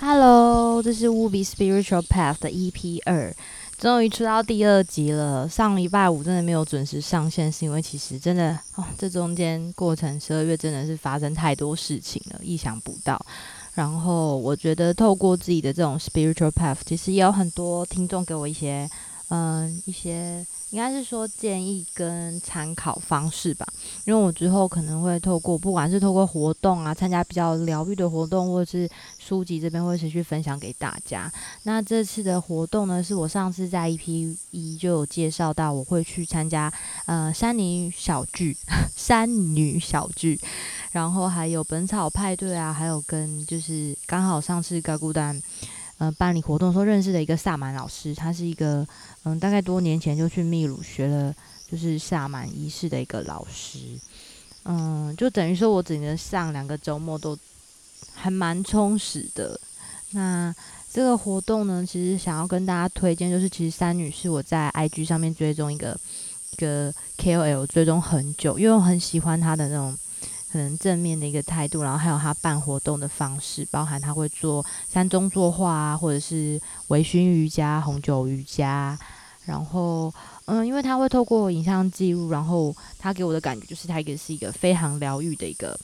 Hello，这是 w 比 Spiritual Path 的 EP 二，终于出到第二集了。上礼拜五真的没有准时上线，是因为其实真的哦，这中间过程十二月真的是发生太多事情了，意想不到。然后我觉得透过自己的这种 Spiritual Path，其实也有很多听众给我一些嗯一些。应该是说建议跟参考方式吧，因为我之后可能会透过不管是透过活动啊，参加比较疗愈的活动，或者是书籍这边会持续分享给大家。那这次的活动呢，是我上次在 EP 一就有介绍到，我会去参加呃山女小聚、山女小聚，然后还有本草派对啊，还有跟就是刚好上次高孤单。嗯，办理活动时候认识的一个萨满老师，他是一个嗯，大概多年前就去秘鲁学了就是萨满仪式的一个老师，嗯，就等于说我整个上两个周末都还蛮充实的。那这个活动呢，其实想要跟大家推荐，就是其实三女是我在 IG 上面追踪一个一个 KOL 追踪很久，因为我很喜欢他的那种。可能正面的一个态度，然后还有他办活动的方式，包含他会做山中作画啊，或者是微醺瑜伽、红酒瑜伽，然后嗯，因为他会透过影像记录，然后他给我的感觉就是他一个是一个非常疗愈的一个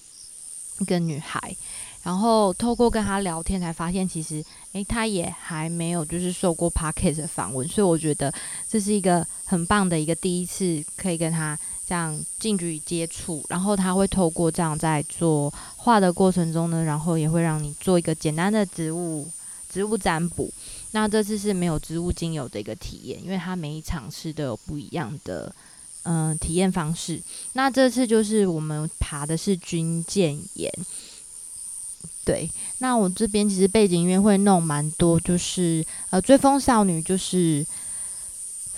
一个女孩，然后透过跟他聊天才发现，其实诶，他也还没有就是受过 p a r k e t 的访问，所以我觉得这是一个很棒的一个第一次可以跟他。这样近距离接触，然后他会透过这样在做画的过程中呢，然后也会让你做一个简单的植物植物占卜。那这次是没有植物精油的一个体验，因为它每一场是都有不一样的嗯体验方式。那这次就是我们爬的是军舰岩，对。那我这边其实背景音乐会弄蛮多，就是呃追风少女就是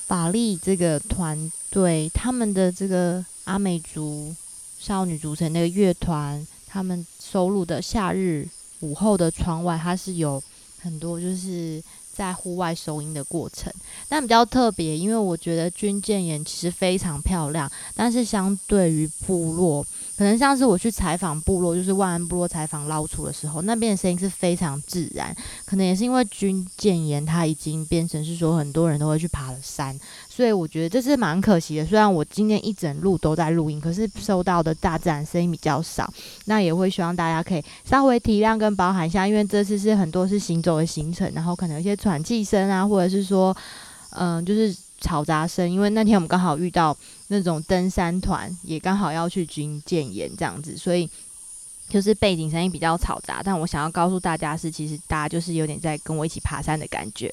法力这个团。对他们的这个阿美族少女组成那个乐团，他们收录的《夏日午后的窗外》，它是有很多就是在户外收音的过程。但比较特别，因为我觉得军舰岩其实非常漂亮，但是相对于部落。可能像是我去采访部落，就是万安部落采访捞出的时候，那边的声音是非常自然。可能也是因为军舰岩，它已经变成是说很多人都会去爬的山，所以我觉得这是蛮可惜的。虽然我今天一整路都在录音，可是收到的大自然声音比较少。那也会希望大家可以稍微体谅跟包含一下，因为这次是很多是行走的行程，然后可能有些喘气声啊，或者是说，嗯，就是。嘈杂声，因为那天我们刚好遇到那种登山团，也刚好要去军舰岩这样子，所以就是背景声音比较嘈杂。但我想要告诉大家是，其实大家就是有点在跟我一起爬山的感觉。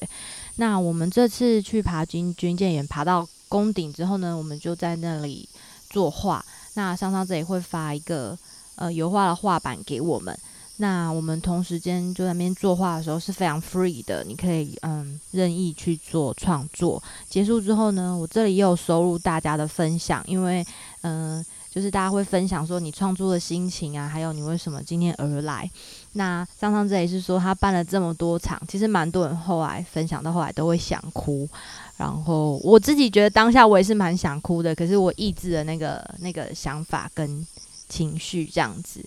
那我们这次去爬军军舰岩，爬到宫顶之后呢，我们就在那里作画。那上上这里会发一个呃油画的画板给我们。那我们同时间就在那边作画的时候是非常 free 的，你可以嗯任意去做创作。结束之后呢，我这里也有收录大家的分享，因为嗯就是大家会分享说你创作的心情啊，还有你为什么今天而来。那上上这里是说他办了这么多场，其实蛮多人后来分享到后来都会想哭，然后我自己觉得当下我也是蛮想哭的，可是我抑制了那个那个想法跟情绪这样子。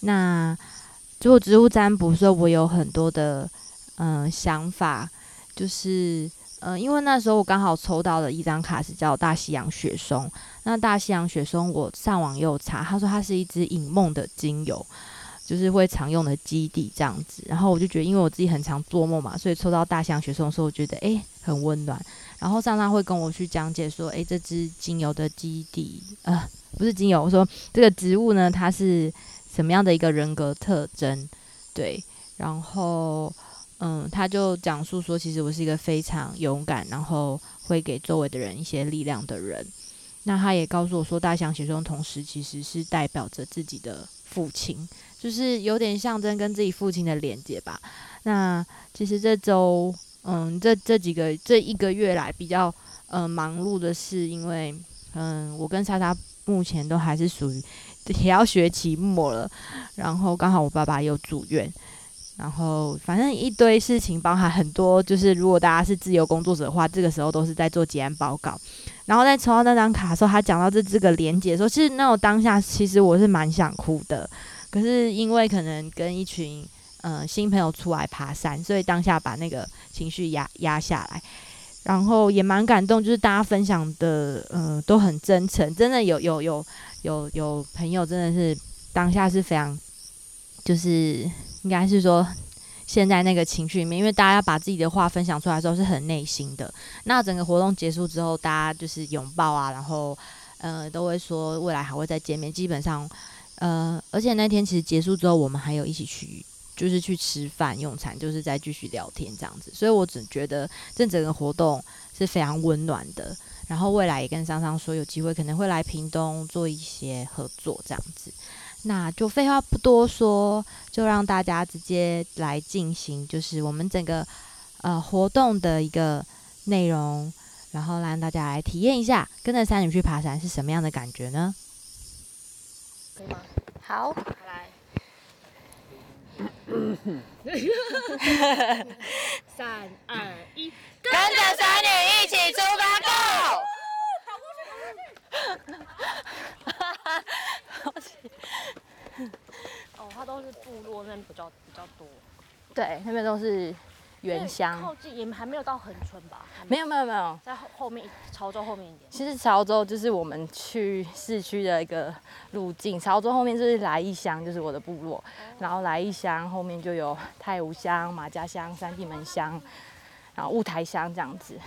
那做植物占卜的时候，我有很多的嗯想法，就是嗯，因为那时候我刚好抽到了一张卡，是叫大西洋雪松。那大西洋雪松，我上网又查，他说它是一支引梦的精油，就是会常用的基底这样子。然后我就觉得，因为我自己很常做梦嘛，所以抽到大西洋雪松的时候，我觉得诶很温暖。然后上上会跟我去讲解说，诶这支精油的基底，呃不是精油，我说这个植物呢，它是。什么样的一个人格特征？对，然后，嗯，他就讲述说，其实我是一个非常勇敢，然后会给周围的人一些力量的人。那他也告诉我说，大象写中同时其实是代表着自己的父亲，就是有点象征跟自己父亲的连接吧。那其实这周，嗯，这这几个这一个月来比较，嗯，忙碌的是，因为，嗯，我跟莎莎目前都还是属于。也要学期末了，然后刚好我爸爸又住院，然后反正一堆事情，包含很多。就是如果大家是自由工作者的话，这个时候都是在做结案报告。然后在抽到那张卡的时候，他讲到这这个连接的时候，其实那种当下，其实我是蛮想哭的。可是因为可能跟一群呃新朋友出来爬山，所以当下把那个情绪压压下来，然后也蛮感动，就是大家分享的呃都很真诚，真的有有有有有朋友真的是当下是非常，就是应该是说。现在那个情绪里面，因为大家把自己的话分享出来的时候是很内心的。那整个活动结束之后，大家就是拥抱啊，然后呃都会说未来还会再见面。基本上，呃，而且那天其实结束之后，我们还有一起去，就是去吃饭用餐，就是再继续聊天这样子。所以我只觉得这整个活动是非常温暖的。然后未来也跟桑桑说，有机会可能会来屏东做一些合作这样子。那就废话不多说，就让大家直接来进行，就是我们整个呃活动的一个内容，然后让大家来体验一下跟着三女去爬山是什么样的感觉呢？可以吗？好，三二一，跟着三女一起出发，Go！哦，它都是部落那边比较比较多，对，那边都是原乡，靠近也还没有到恒春吧？没有没有没有，在后后面潮州后面一点。其实潮州就是我们去市区的一个路径，潮州后面就是来义乡，就是我的部落，然后来义乡后面就有太武乡、马家乡、三地门乡，然后雾台乡这样子，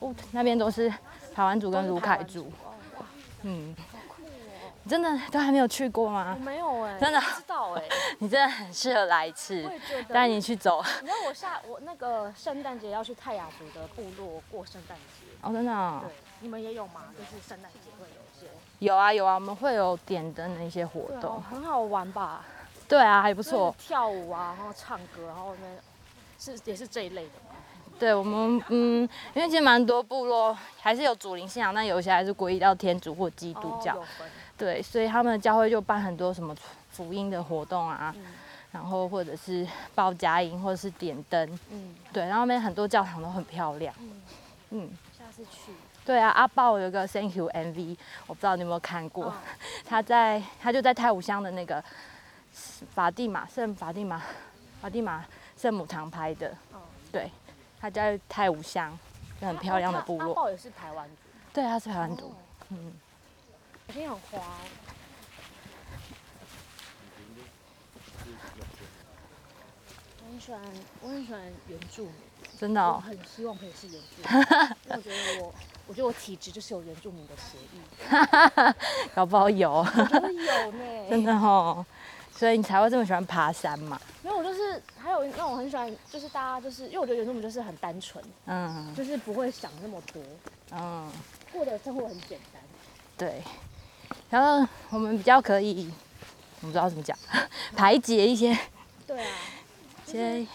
雾那边都是台湾族跟卢凯族，嗯。真的都还没有去过吗？我没有哎，真的不知道哎，你真的很适合来一次，带你去走。你知道我下我那个圣诞节要去泰雅族的部落过圣诞节哦，真的。对，你们也有吗？就是圣诞节会有一些。有啊有啊，我们会有点灯的一些活动，很好玩吧？对啊，还不错。跳舞啊，然后唱歌，然后那是也是这一类的。对我们，嗯，因为其实蛮多部落还是有主灵信仰，但有些还是皈依到天主或基督教。对，所以他们的教会就办很多什么福音的活动啊，然后或者是报佳音，或者是点灯。嗯，对，然后那边很多教堂都很漂亮。嗯，下次去。对啊，阿豹有个 Thank You MV，我不知道你有没有看过。他在他就在太武乡的那个法蒂玛圣法蒂玛法蒂玛圣母堂拍的。对，他在太武乡，很漂亮的部落。阿豹也是台湾族。对，他是台湾族。嗯。好像很滑。我很喜欢，我很喜欢原住民。真的。我很希望可以是原住民。我觉得我，我觉得我体质就是有原住民的协议。搞不好有。我觉得有呢。真的哦。所以你才会这么喜欢爬山嘛？因为我就是还有那种很喜欢，就是大家就是因为我觉得原住民就是很单纯，嗯，就是不会想那么多，嗯，过的生活很简单。对。然后我们比较可以，我不知道怎么讲，排解一些，对啊，一些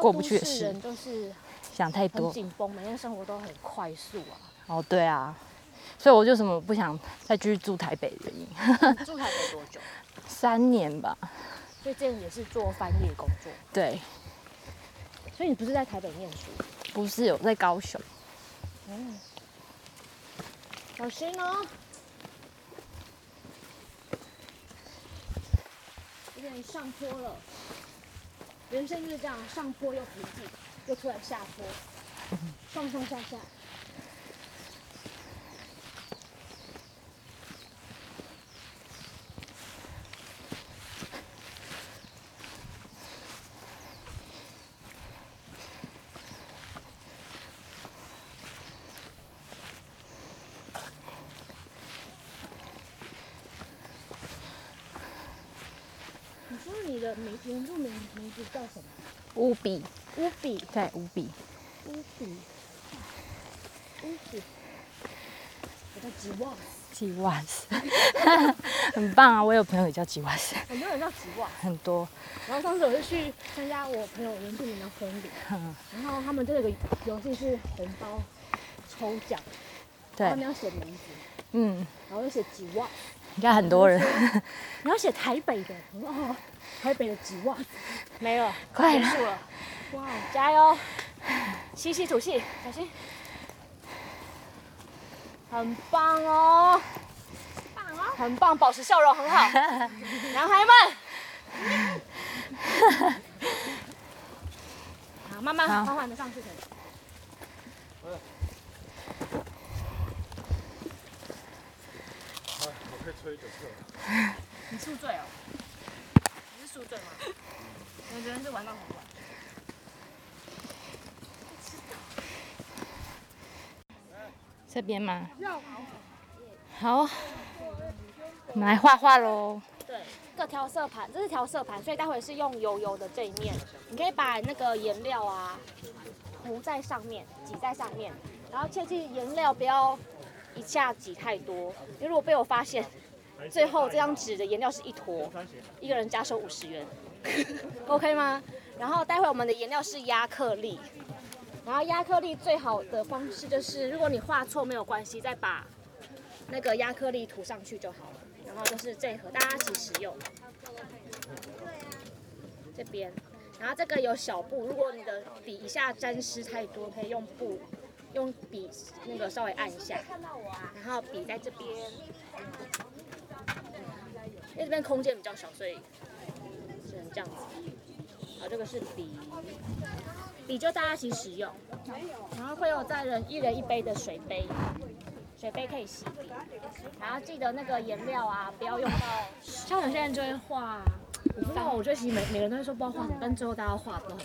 过不去的事。人都是想太多，紧绷，每天生活都很快速啊。哦，对啊，所以我就什么不想再继续住台北的原因。住台北多久？三年吧。所以这也是做翻译工作。对。所以你不是在台北念书？不是，我在高雄。嗯。小心哦。上坡了，人生就是这样，上坡又平静，又突然下坡，上上下下。名原住民名字叫什么？乌比。乌比。对，乌比。乌比。乌比。我叫吉瓦斯。吉瓦斯。很棒啊！我有朋友也叫吉瓦斯。很多人叫吉瓦。很多。然后上次我就去参加我朋友原住民的婚礼，然后他们这个游戏是红包抽奖，他们要写名字。嗯。然后又写吉瓦。应该很多人。你要写台北的。哦。台北的几万没了，快结束了！哇，加油！吸吸吐气，小心！很棒哦，棒哦，很棒，保持笑容很好，男孩们。慢慢缓缓的上去。我可以吹酒测。你宿醉哦？你是宿醉吗？我觉得是玩到很晚。这边吗？好，我们来画画喽。对，个调色盘，这是调色盘，所以待会是用油油的这一面，你可以把那个颜料啊涂在上面，挤在上面，然后切记颜料不要一下挤太多，因为如果被我发现，最后这张纸的颜料是一坨，一个人加收五十元，OK 吗？然后待会我们的颜料是压克力。然后压克力最好的方式就是，如果你画错没有关系，再把那个压克力涂上去就好了。然后就是这盒大家一起使用。这边，然后这个有小布，如果你的笔一下沾湿太多，可以用布用笔那个稍微按一下。然后笔在这边，因为这边空间比较小，所以只能这样子。好，这个是笔。笔就大家一起使用，然后会有在人一人一杯的水杯，水杯可以洗笔，然后记得那个颜料啊，不要用到。像有些人就会画，我不知道，我觉得其实每每个人都会说不要画，但最后大家画都很。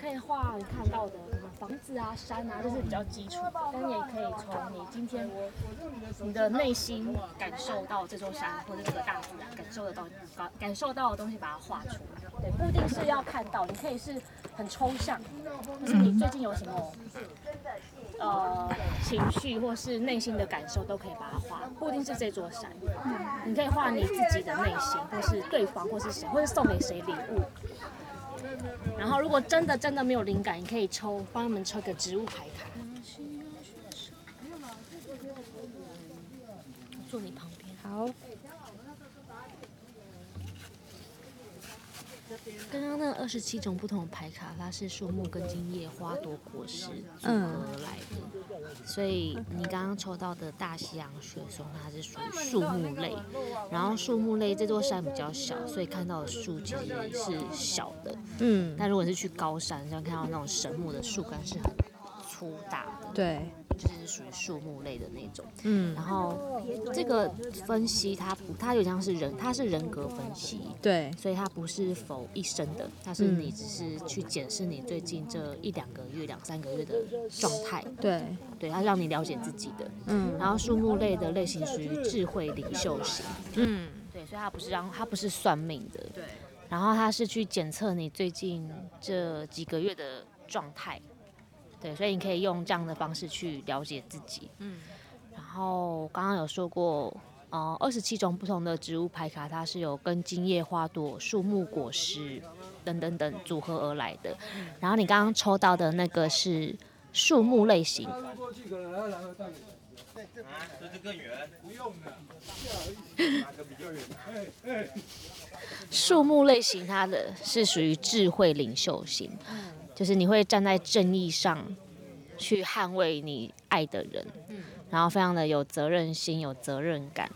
可以画你看到的。什么房子啊，山啊，这是比较基础，但你也可以从你今天你的内心感受到这座山或者这个大自然，感受得到把感受到的东西把它画出来。对，不一定是要看到，你可以是很抽象，就是你最近有什么呃情绪或是内心的感受，都可以把它画，不一定是这座山，你可以画你自己的内心，或是对方，或是谁，或是送给谁礼物。然后，如果真的真的没有灵感，你可以抽，帮他们抽个植物牌卡。坐你旁边。好。刚刚那二十七种不同的牌卡，它是树木、根茎叶、花朵、果实组合而来的。所以你刚刚抽到的大西洋雪松，它是属于树木类。然后树木类这座山比较小，所以看到的树其实是小的。嗯。但如果是去高山，像看到那种神木的树干是很粗大的。对。就是属于树木类的那种，嗯，然后这个分析它不，它有像是人，它是人格分析，对，所以它不是否一生的，它是你只是去检视你最近这一两个月、两三个月的状态，对，对，它让你了解自己的，嗯，然后树木类的类型属于智慧领袖型，嗯，对，所以它不是让它不是算命的，对，然后它是去检测你最近这几个月的状态。对，所以你可以用这样的方式去了解自己。嗯，然后刚刚有说过，呃，二十七种不同的植物牌卡，它是有根茎叶、花朵、树木、果实等等等组合而来的。然后你刚刚抽到的那个是树木类型。这是更远，不用的。哪个比较远？树木类型，它的是属于智慧领袖型。就是你会站在正义上去捍卫你爱的人，然后非常的有责任心、有责任感，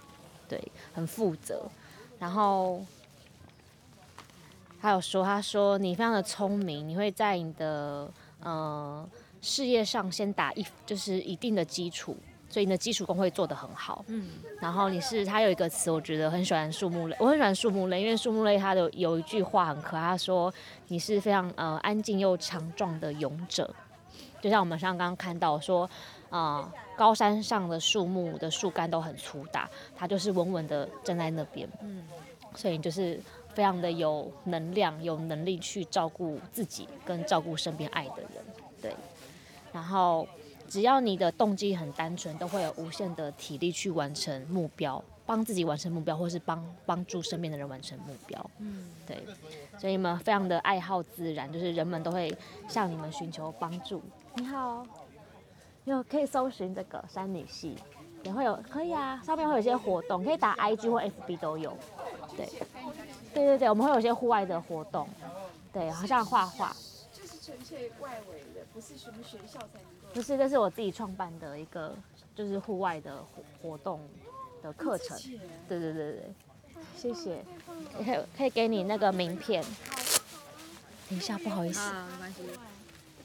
对，很负责。然后还有说，他说你非常的聪明，你会在你的呃事业上先打一就是一定的基础。所以你的基础功会做得很好，嗯，然后你是他有一个词，我觉得很喜欢树木类，我很喜欢树木类，因为树木类它的有一句话很可爱，他说你是非常呃安静又强壮的勇者，就像我们上刚刚看到说，啊高山上的树木的树干都很粗大，它就是稳稳的站在那边，嗯，所以就是非常的有能量，有能力去照顾自己跟照顾身边爱的人，对，然后。只要你的动机很单纯，都会有无限的体力去完成目标，帮自己完成目标，或是帮帮助身边的人完成目标。嗯，对，所以你们非常的爱好自然，就是人们都会向你们寻求帮助。你好，有可以搜寻这个山女系，也会有可以啊，上面会有一些活动，可以打 IG 或 FB 都有。对，对对对，我们会有一些户外的活动，对，好像画画。就是纯粹外围的，不是什么学校才。不是，这是我自己创办的一个，就是户外的活活动的课程。对对对对，谢谢。可以可以给你那个名片。等一下，不好意思，啊，没关系。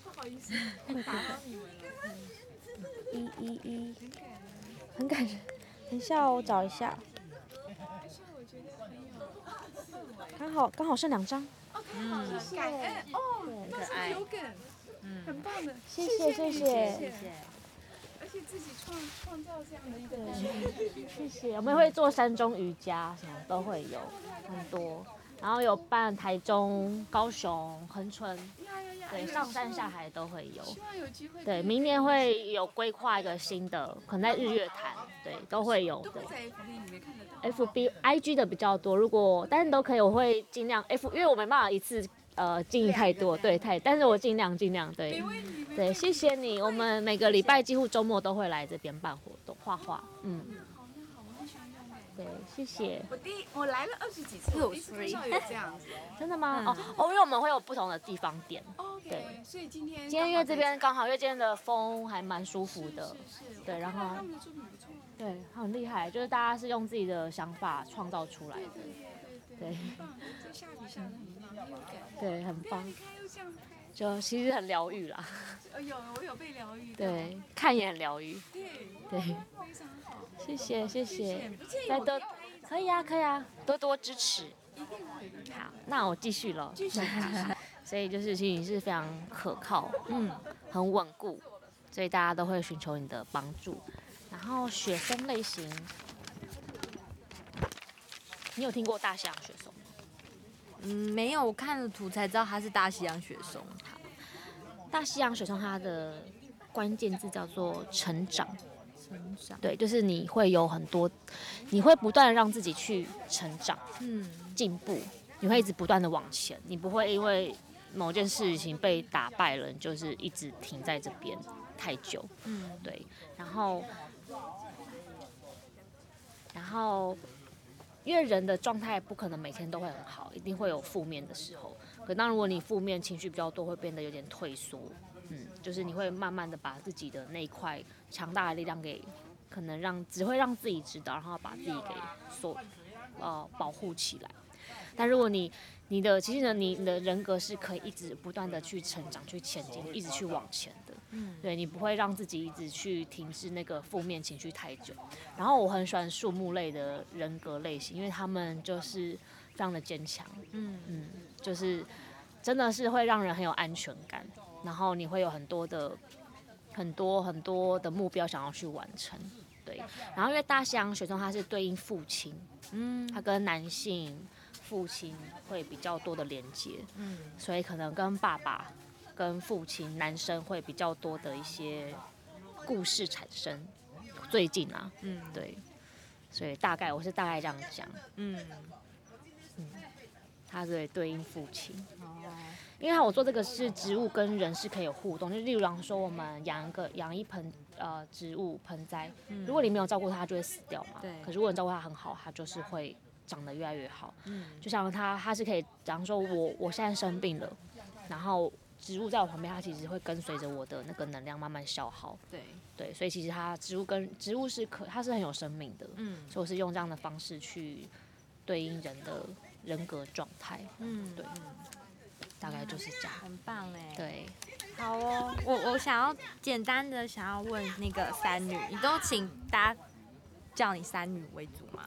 不好意思，打扰你们了。一一一，很感人。等一下哦，我找一下。刚好刚好剩两张。嗯，感恩哦，对那是有梗，嗯，很棒的，谢谢谢谢谢谢而且自己创创造这样的一个谢谢。我们会做山中瑜伽，什么都会有很多，然后有办台中、高雄、恒春，对，上山下海都会有。希望有机会对，明年会有规划一个新的，可能在日月潭，对，都会有的。在 FB 里面看得到。F B I G 的比较多，如果但是都可以，我会尽量 F，因为我没办法一次呃经营太多，对太，但是我尽量尽量对对，谢谢你，我们每个礼拜几乎周末都会来这边办活动画画，嗯，好，那好，我很喜欢这样的。对，谢谢，我第一我来了二十几次，我第一次看到有这样子。真的吗？哦哦，因为我们会有不同的地方点，OK，所以今天今天因为这边刚好，因为今天的风还蛮舒服的，是对然后他们的作品不错，对，很厉害，就是大家是用自己的想法创造出来的，对对很棒，这下雨下的很棒，很有感。对，很棒就其实很疗愈啦，呃，有我有被疗愈。对，看也很疗愈，对，对。非常好。谢谢谢谢再多我拍一可以啊可以啊，多多支持。一定会的。好，那我继续了。继续。所以就是其实你是非常可靠，嗯，很稳固，所以大家都会寻求你的帮助。然后雪松类型，你有听过大西洋雪松吗？嗯，没有，我看了图才知道它是大西洋雪松。大西洋雪松它的关键字叫做成长，成长，对，就是你会有很多，你会不断的让自己去成长。嗯，进步，你会一直不断的往前，你不会因为某件事情被打败了，你就是一直停在这边太久。嗯，对，然后，然后，因为人的状态不可能每天都会很好，一定会有负面的时候。可当如果你负面情绪比较多，会变得有点退缩，嗯，就是你会慢慢的把自己的那一块强大的力量给，可能让只会让自己知道，然后把自己给锁呃保护起来。但如果你你的其实呢，你你的人格是可以一直不断的去成长、去前进、一直去往前。嗯，对你不会让自己一直去停滞那个负面情绪太久。然后我很喜欢树木类的人格类型，因为他们就是非常的坚强。嗯嗯，就是真的是会让人很有安全感，然后你会有很多的很多很多的目标想要去完成。对，然后因为大西洋雪中它是对应父亲，嗯它跟男性父亲会比较多的连接，嗯所以可能跟爸爸、跟父亲男生会比较多的一些故事产生。最近啊，嗯对，所以大概我是大概这样讲，嗯，它对对应父亲。哦，因为我做这个是植物跟人是可以有互动，就例如说我们养一个养一盆呃植物盆栽，如果你没有照顾它，它就会死掉嘛。对可如果你照顾它很好，它就是会长得越来越好。嗯就像它，它是可以，假如说我我现在生病了，然后植物在我旁边，它其实会跟随着我的那个能量慢慢消耗。对，对，所以其实它植物跟植物是可，它是很有生命的。嗯所以我是用这样的方式去对应人的人格状态，嗯，对大概就是这样。很棒哎。，对，好哦，我我想要简单的想要问那个三女，你都请大家叫你三女为主吗？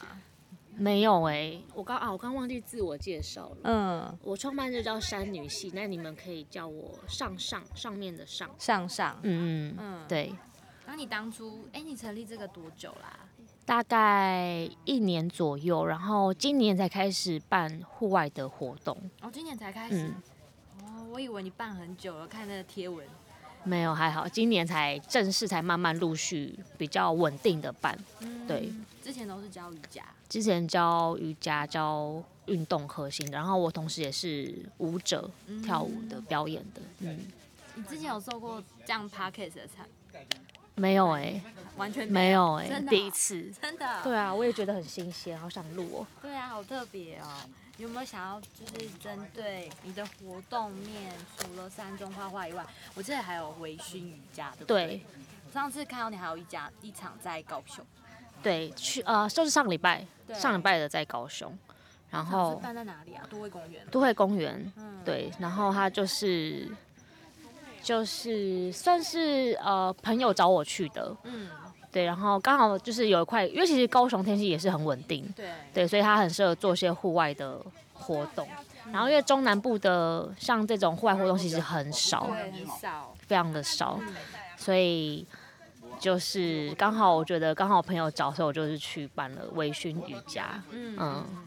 没有哎、我刚啊，我刚忘记自我介绍了。嗯，我创办就叫山女系，那你们可以叫我上上上面的上。上上，嗯嗯，嗯，。对，那你当初，哎，你成立这个多久啦？大概一年左右，然后今年才开始办户外的活动。哦，今年才开始。嗯，哦，我以为你办很久了，看那个贴文。没有还好，今年才正式才慢慢陆续比较稳定的办。嗯对，之前都是教瑜伽。之前教瑜伽、教运动核心，然后我同时也是舞者，跳舞的、表演的。嗯，你之前有受过这样 p a c k a g e 的参？没有哎、完全没有哎、真的哦第一次。真的。对啊，我也觉得很新鲜，好想录哦。对啊，好特别哦！有没有想要就是针对你的活动面，除了三中画画以外，我记得还有微醺瑜伽，对不对？对上次看到你还有一家一场在高雄，对，去呃，就是上礼拜，对上礼拜的在高雄，然后办在哪里啊？都会公园。都会公园，嗯，对，然后他就是就是算是呃朋友找我去的，嗯，对，然后刚好就是有一块，因为其实高雄天气也是很稳定，对，对，所以它很适合做一些户外的活动。然后因为中南部的像这种户外活动其实很少，很少。非常的少，所以就是刚好我觉得刚好朋友找，所以我就是去办了微醺瑜伽。嗯嗯嗯。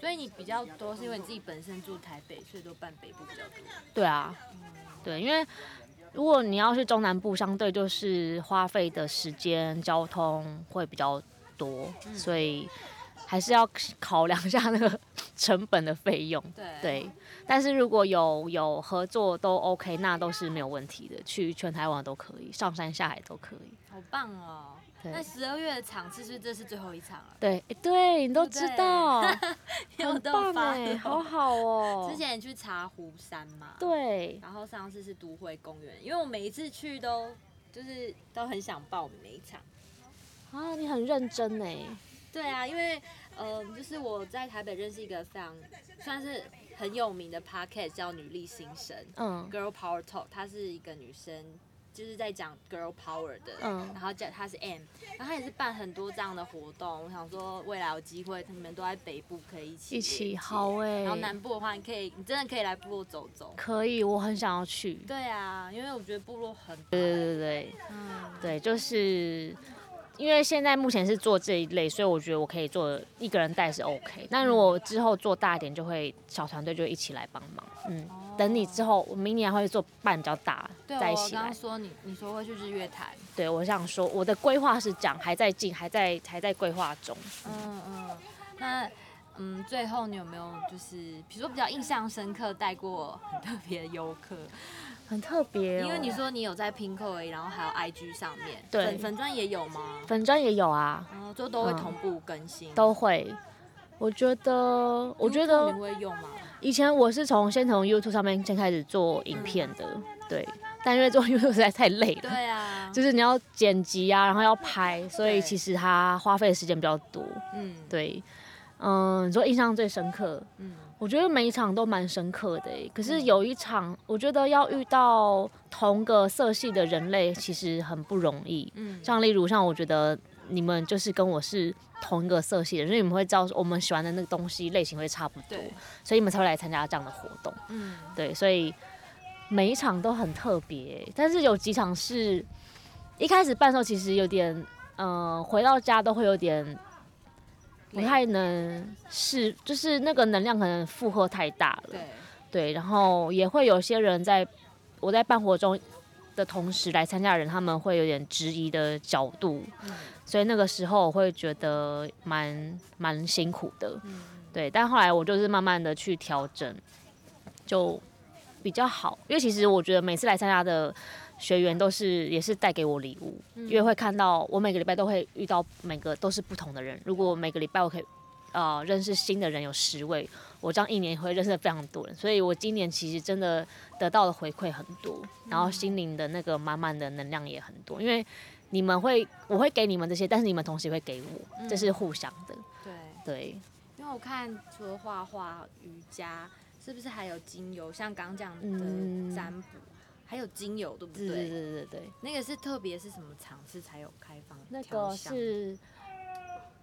所以你比较多是因为你自己本身住台北，所以都办北部比较多。对啊，对，因为如果你要去中南部，相对就是花费的时间、交通会比较多，所以还是要考量一下那个成本的费用。对对，但是如果有有合作都 OK，那都是没有问题的，去全台湾都可以，上山下海都可以。好棒哦！对那十二月的场次是不是这是最后一场了？对，对你都知道，有很棒哎，好好哦。之前你去茶壶山嘛，，对，然后上次是都会公园，因为我每一次去都就是都很想报名每一场。啊，你很认真哎。对啊，因为呃，就是我在台北认识一个非常算是很有名的 podcast 叫女力新生嗯 Girl Power Talk，她是一个女生。就是在讲 girl power 的，嗯然后叫她是 M，然后她也是办很多这样的活动。我想说，未来有机会，你们都在北部可以一起一起好哎然后南部的话，你可以，你真的可以来部落走走。可以，我很想要去。对啊，因为我觉得部落很对对对对嗯，对，就是因为现在目前是做这一类，所以我觉得我可以做一个人带是 OK。那如果之后做大一点，就会小团队就一起来帮忙。嗯，等你之后，我明年还会做办比较大，对，再一起来我刚刚。说你，你说会去日月潭，对我想说，我的规划是这样，还在进，还在还在规划中。嗯嗯，那嗯，最后你有没有就是，比如说比较印象深刻带过很特别的游客？很特别、哦，因为你说你有在 Pinko，然后还有 IG 上面，对。粉粉砖也有吗？粉砖也有啊，然后就都会嗯。同步更新，都会。我觉得，我觉得你会用吗？以前我是从先从 YouTube 上面先开始做影片的，对。但因为做 YouTube 实在太累了，对啊，就是你要剪辑啊，然后要拍，所以其实它花费的时间比较多。嗯。对，嗯，你说印象最深刻，嗯我觉得每一场都蛮深刻的欸。可是有一场，我觉得要遇到同个色系的人类，其实很不容易。嗯，像例如像我觉得你们就是跟我是同一个色系的，所以你们会知道我们喜欢的那个东西类型会差不多，所以你们才会来参加这样的活动。嗯对，所以每一场都很特别，但是有几场是一开始办的时候其实有点，嗯、回到家都会有点不太能是，就是那个能量可能负荷太大了。对，对，然后也会有些人在我在办活动的同时来参加的人，他们会有点质疑的角度，嗯所以那个时候我会觉得蛮蛮辛苦的。嗯对，但后来我就是慢慢的去调整，就比较好。因为其实我觉得每次来参加的学员都是也是带给我礼物，因为会看到我每个礼拜都会遇到每个都是不同的人。如果每个礼拜我可以呃认识新的人有十位，我这样一年会认识非常多人。所以我今年其实真的得到的回馈很多，然后心灵的那个满满的能量也很多，因为。你们会，我会给你们这些，但是你们同时也会给我，这是互相的。对。对，因为我看除了画画、瑜伽，是不是还有精油？像刚讲嗯的占卜，还有精油，对不对对对？对对对。那个是特别是什么场次才有开放？那个是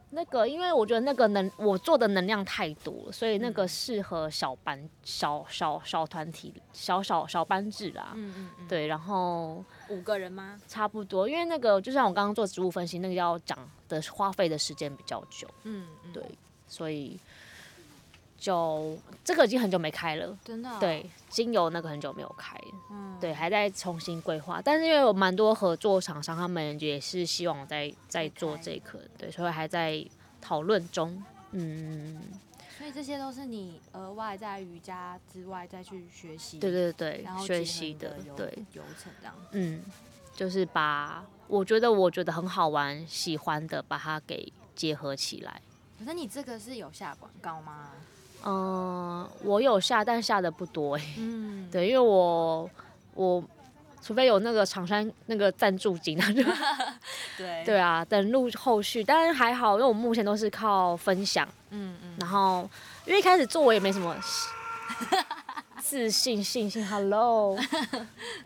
那个，因为我觉得那个能我做的能量太多了，所以那个适合小班、小小小团体、小小小班制啦。嗯嗯嗯，对，然后五个人吗？差不多，因为那个就像我刚刚做植物分析，那个要讲的花费的时间比较久，嗯嗯，对，所以就这个已经很久没开了。真的、，对，精油那个很久没有开，嗯，对，还在重新规划。但是因为有蛮多合作厂商，他们也是希望我在在做这一课，对，所以还在讨论中。嗯，所以这些都是你额外在瑜伽之外再去学习，对对对然，后学习的，对，流程这样。嗯，就是把我觉得我觉得很好玩、喜欢的，把它给结合起来。可是你这个是有下广告吗？嗯，我有下，但下的不多哎、嗯，对，因为我我除非有那个厂商那个赞助金 对。对啊，等录后续，但是还好，因为我目前都是靠分享，嗯嗯，然后因为一开始做我也没什么 自信信心，Hello，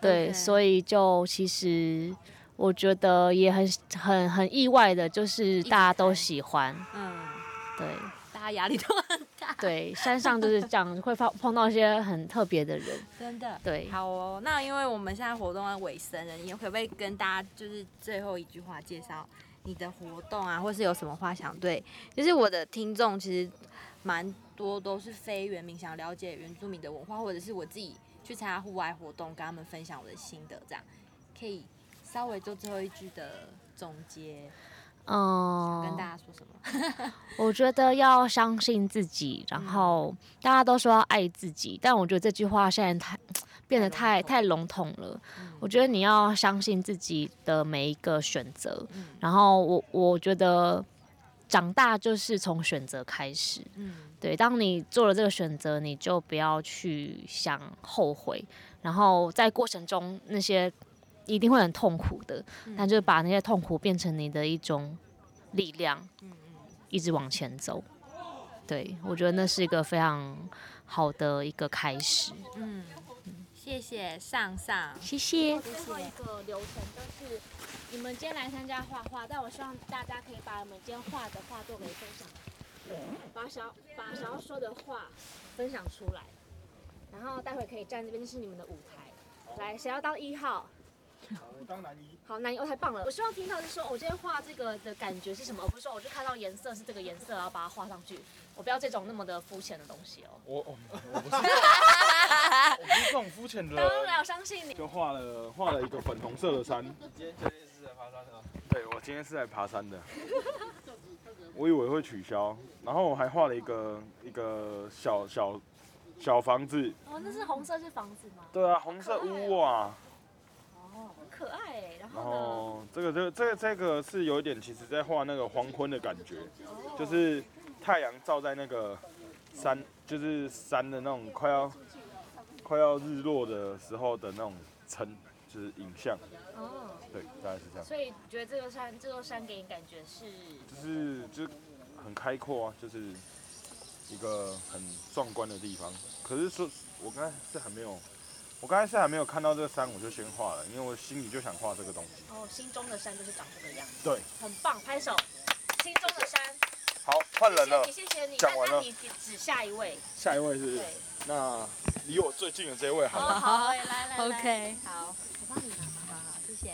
对所以就其实我觉得也很很很意外的，就是大家都喜欢，嗯，对大家压力都很大，对，山上就是这样，会碰碰到一些很特别的人，真的。对，好哦，那因为我们现在活动的尾声了，你可不可以跟大家就是最后一句话介绍你的活动啊，或是有什么话想对？就是我的听众其实蛮多都是非原民，想了解原住民的文化，或者是我自己去参加户外活动，跟他们分享我的心得，这样可以稍微做最后一句的总结，嗯，跟大家说什么？我觉得要相信自己，然后大家都说要爱自己，但我觉得这句话现在太变得太太笼统了。我觉得你要相信自己的每一个选择，然后我我觉得长大就是从选择开始。嗯对，当你做了这个选择，你就不要去想后悔，然后在过程中那些一定会很痛苦的，但就把那些痛苦变成你的一种力量，嗯一直往前走。对，我觉得那是一个非常好的一个开始。嗯，谢谢上上，谢谢。最后一个流程就是，你们今天来参加画画，但我希望大家可以把你们今天画的画作给分享，把想把想要说的话分享出来，然后待会可以站这边，这是你们的舞台。来，谁要当一号？我当男一，好，男一哦，太棒了！我希望听到是说，我今天画这个的感觉是什么，而不是说我就看到颜色是这个颜色，然后把它画上去。我不要这种那么的肤浅的东西哦。我我我不是，我不是这种肤浅的当然，人，我相信你。就画了画了一个粉红色的山。今天教练是来爬山的吗？对，我今天是来爬山的，我以为会取消，然后我还画了一个一个小小小房子，哦，那是红色是房子吗？对啊，红色屋瓦，哦，很可爱哎。然然后呢？后这个这个这个这个是有一点，其实在画那个黄昏的感觉，就是太阳照在那个山，就是山的那种快要快要日落的时候的那种层，就是影像，哦，对，大概是这样，所以觉得这个山，这座山给你感觉是，就是就是很开阔啊，就是一个很壮观的地方。可是说，我刚才是还没有，我刚才是还没有看到这个山，我就先画了，因为我心里就想画这个东西。哦，心中的山就是长这个样子，对，很棒，拍手。心中的山，好，换人了谢谢你，，谢谢你。讲完了那那你指下一位，下一位是对。那离我最近的这位好哦，了。好，来来来 OK 好，我帮你拿。好好，谢谢。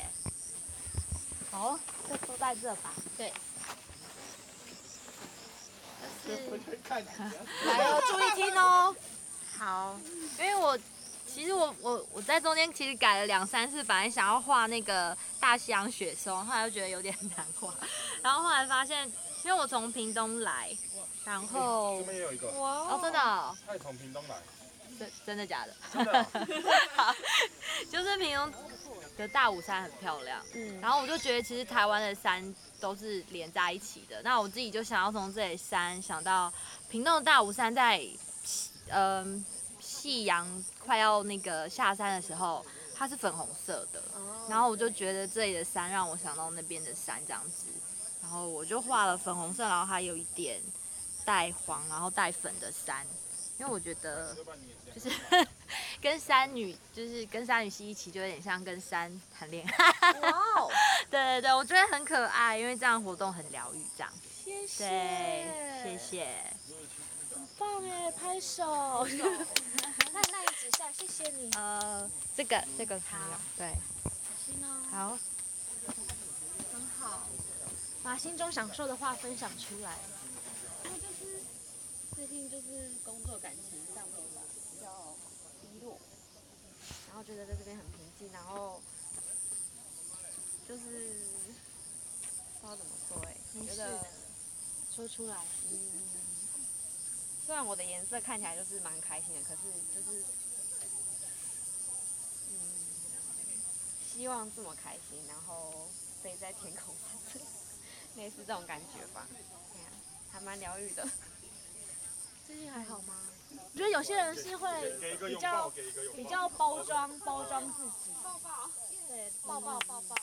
好，就都在这吧。对，来哦，注意听哦。好，因为我其实我我我在中间其实改了两三次，本来想要画那个大西洋雪松，后来又觉得有点难画，然后后来发现，因为我从屏东来，然后这边也有一个，哦真的哦、他也从屏东来，真真的假的？真的哦。就是屏东的大武山很漂亮，嗯，然后我就觉得其实台湾的山都是连在一起的，那我自己就想要从这里山想到屏东的大武山在，嗯、夕阳快要那个下山的时候，它是粉红色的，然后我就觉得这里的山让我想到那边的山这样子，然后我就画了粉红色，然后还有一点带黄然后带粉的山，因为我觉得就是 跟山女，就是跟山女系一起，就有点像跟山谈恋爱。哇哦，对对对，我觉得很可爱，因为这样活动很疗愈，这样。谢谢，对，谢，谢。很棒哎，拍手。那那一直下，谢谢你。呃，这个这个可以用，对，心哦，好，很好，把心中想说的话分享出来。就是最近就是工作感情上面吧比较低落，然后觉得在这边很平静，然后就是不知道怎么说哎、觉得说出来。嗯，虽然我的颜色看起来就是蛮开心的，可是就是嗯，希望这么开心，然后飞在天空上，类似这种感觉吧，还蛮疗愈的。最近还好吗？我觉得有些人是会比较。比较包装包装自己，抱抱，对，抱抱抱抱。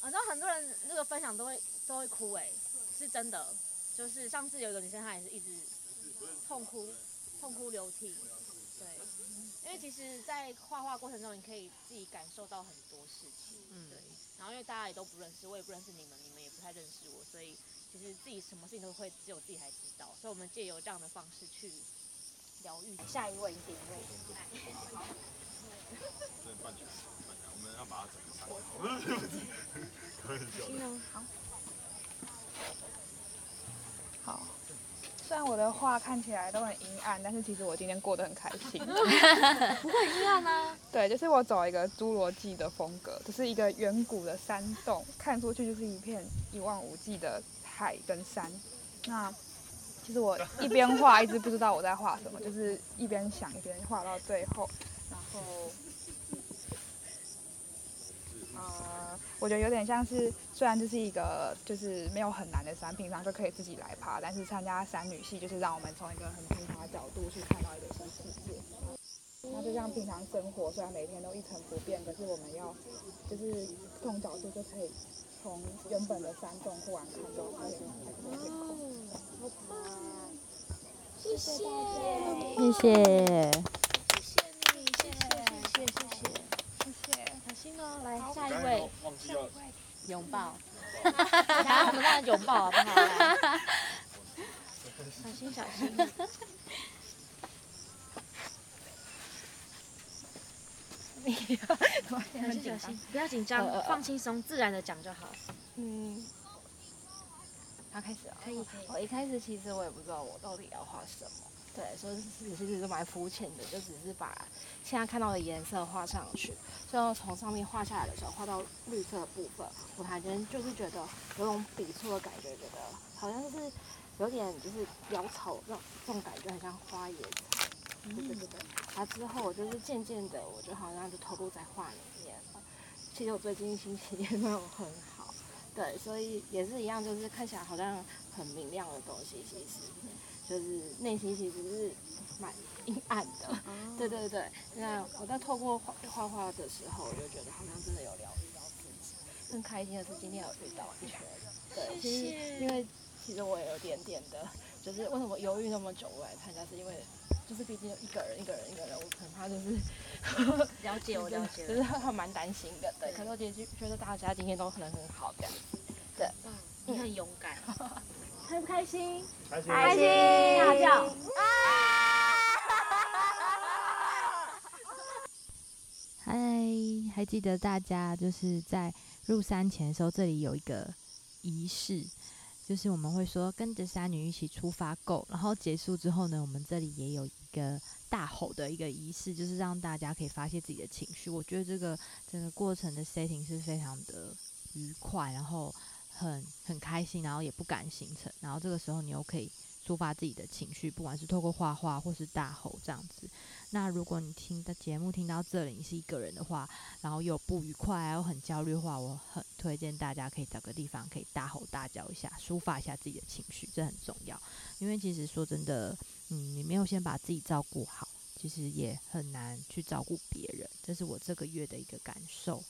啊，然后很多人那个分享都会都会哭哎，是真的。就是上次有一个女生，她也是一直痛哭，痛哭流涕。对，因为其实，在画画过程中，你可以自己感受到很多事情。嗯，对。然后因为大家也都不认识，我也不认识你们，你们也不太认识我，所以其实自己什么事情都会只有自己才知道。所以我们借由这样的方式去疗愈下一位点位。真的办起来，办起来，我们要把它整个删掉。不是，不是，开玩笑的。好。好，虽然我的画看起来都很阴暗，但是其实我今天过得很开心。不会很阴暗啊。对，就是我走一个侏罗纪的风格，就是一个远古的山洞，看出去就是一片一望无际的海跟山。那其实我一边画，一直不知道我在画什么，就是一边想一边画到最后，然后。呃，我觉得有点像是，虽然这是一个就是没有很难的山，平常就可以自己来爬，但是参加山女系就是让我们从一个很平常的角度去看到一个新世界。那就像平常生活，虽然每天都一成不变，可是我们要就是不同角度就可以从原本的山洞忽然看到它的天空。谢谢，谢谢谢。谢谢你，谢谢，谢谢，谢谢。来下一位，拥抱，然后我们大家拥抱好不好？小心小心，小心 小心，不要紧张，放轻松，自然的讲就好。嗯，好开始了。可以可以。我一开始其实我也不知道我到底要画什么，对，所以其实是蛮肤浅的，就只是把现在看到的颜色画上去。最后从上面画下来的时候，画到绿色的部分，我还真就是觉得有种笔触的感觉，觉得好像就是有点就是潦草那种这种感觉，很像花椰菜。对对对对。啊，之后我就是渐渐的，我就好像就投入在画里面了。其实我最近心情也没有很好，对，所以也是一样，就是看起来好像很明亮的东西，其实就是内心其实是蛮阴暗的。对对对，那我在透过画画画的时候，我就觉得好像真的有疗愈到自己。更开心的是今天有遇到一群人，对，其实因为其实我也有点点的，就是为什么犹豫那么久我来参加，是因为就是毕竟有一个人一个人一个人，我可能怕 就是了解我了解，就是还蛮担心的，对。可是我觉得觉得大家今天都可能很好这样子，对，你很勇敢，开不开心？开心，开心，大叫啊！嗨，还记得大家就是在入山前的时候，这里有一个仪式，就是我们会说跟着山女一起出发，Go。然后结束之后呢，我们这里也有一个大吼的一个仪式，就是让大家可以发泄自己的情绪。我觉得这个整个过程的 setting 是非常的愉快，然后很很开心，然后也不赶行程，然后这个时候你又可以抒发自己的情绪，不管是透过画画或是大吼这样子。那如果你听的节目听到这里，你是一个人的话，然后又不愉快又很焦虑的话，我很推荐大家可以找个地方可以大吼大叫一下，抒发一下自己的情绪，这很重要。因为其实说真的，嗯，你没有先把自己照顾好，其实也很难去照顾别人。这是我这个月的一个感受。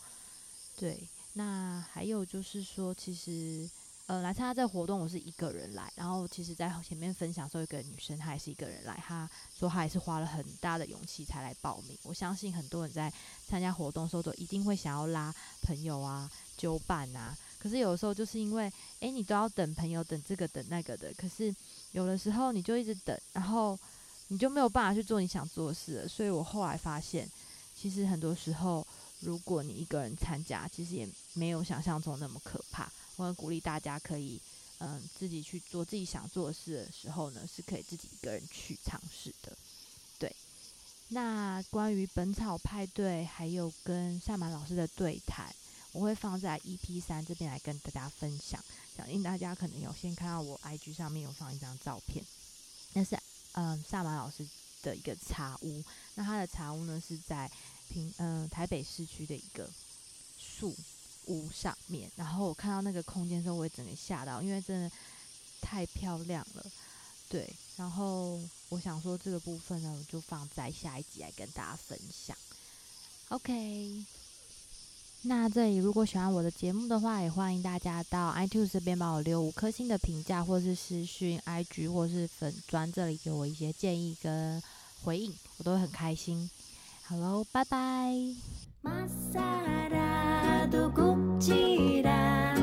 对，那还有就是说，其实。呃，来参加这个活动，我是一个人来。然后，其实，在前面分享时候，一个女生她也是一个人来。她说她也是花了很大的勇气才来报名。我相信很多人在参加活动的时候，都一定会想要拉朋友啊、纠伴啊。可是有的时候，就是因为，诶，你都要等朋友，等这个等那个的。可是有的时候，你就一直等，然后你就没有办法去做你想做的事了。所以我后来发现，其实很多时候，如果你一个人参加，其实也没有想象中那么可怕。我很鼓励大家可以，嗯，自己去做自己想做的事的时候呢，是可以自己一个人去尝试的。对，那关于本草派对还有跟萨满老师的对谈，我会放在 EP 三这边来跟大家分享。相信大家可能有先看到我 IG 上面有放一张照片，那是嗯萨满老师的一个茶屋。那他的茶屋呢是在平嗯台北市区的一个树。屋上面，然后我看到那个空间的时候，我也整个吓到，因为真的太漂亮了，对。然后我想说这个部分呢，我就放在下一集来跟大家分享。OK，那这里如果喜欢我的节目的话，也欢迎大家到 iTunes 这边帮我留五颗星的评价，或是私讯 IG 或是粉砖这里给我一些建议跟回应，我都会很开心。好喽，拜拜。马萨拉多古吉拉